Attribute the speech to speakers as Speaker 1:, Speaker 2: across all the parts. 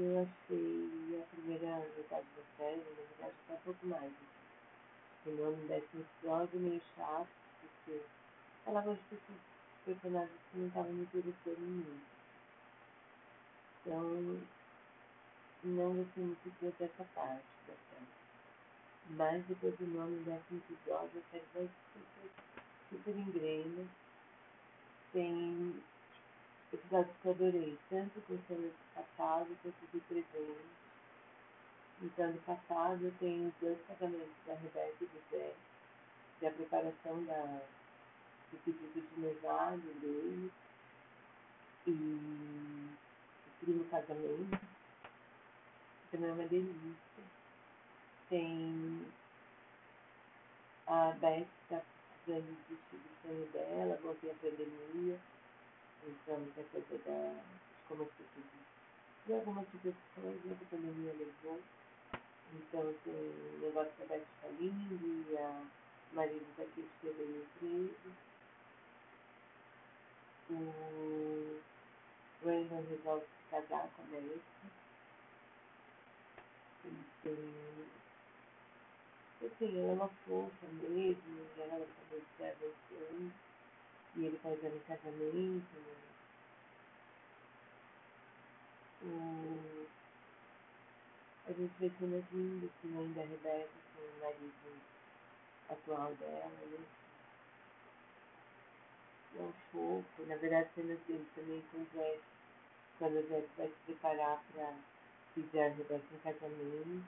Speaker 1: eu achei a primeira metade da série, na verdade, até um pouco mais. O nome décimo episódio meio chato, porque falava de pessoas, personagens que não estavam me interessando muito. Então, não gostei muito dessa parte da série. Mas depois do nome décimo episódio, a série vai super, super engrena. Tem episódios que eu adorei, tanto com cenas do passado quanto do presente. Então, no passado tem os dois casamentos da Rebeca e do Zé, e a preparação da, do pedido de noivado dele, e o primo casamento, também é uma delícia. Tem a Beth está precisando do sonho dela, voltei a pandemia então, muita coisa da, de como de algumas né, que a pandemia levou. Então, o negócio da Beth e a marido daqui perdeu o emprego. O Raymond resolve se casar com a Melissa. Então, assim, ela é uma fofa mesmo, e ela também está avançando e ele fazendo um casamento. Né? O... A gente vê cenas lindas que mãe da Rebeca com o marido atual dela, né? É um fofo, na verdade cenas dele também com o Zé, quando o Zé vai se preparar para pedir a Rebeca em casamento.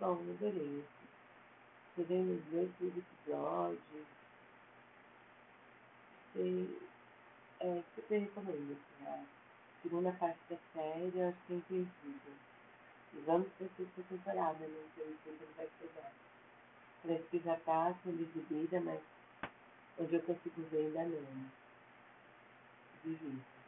Speaker 1: Bom, adorei. Podemos ver todo episódio e é, super recomendo. Assim, segunda parte da série eu acho que é imperdível. Vamos ter sexta temporada, não sei se ele vai pegar. Parece que já está sendo exibida, mas onde eu consigo ver ainda não. Vista.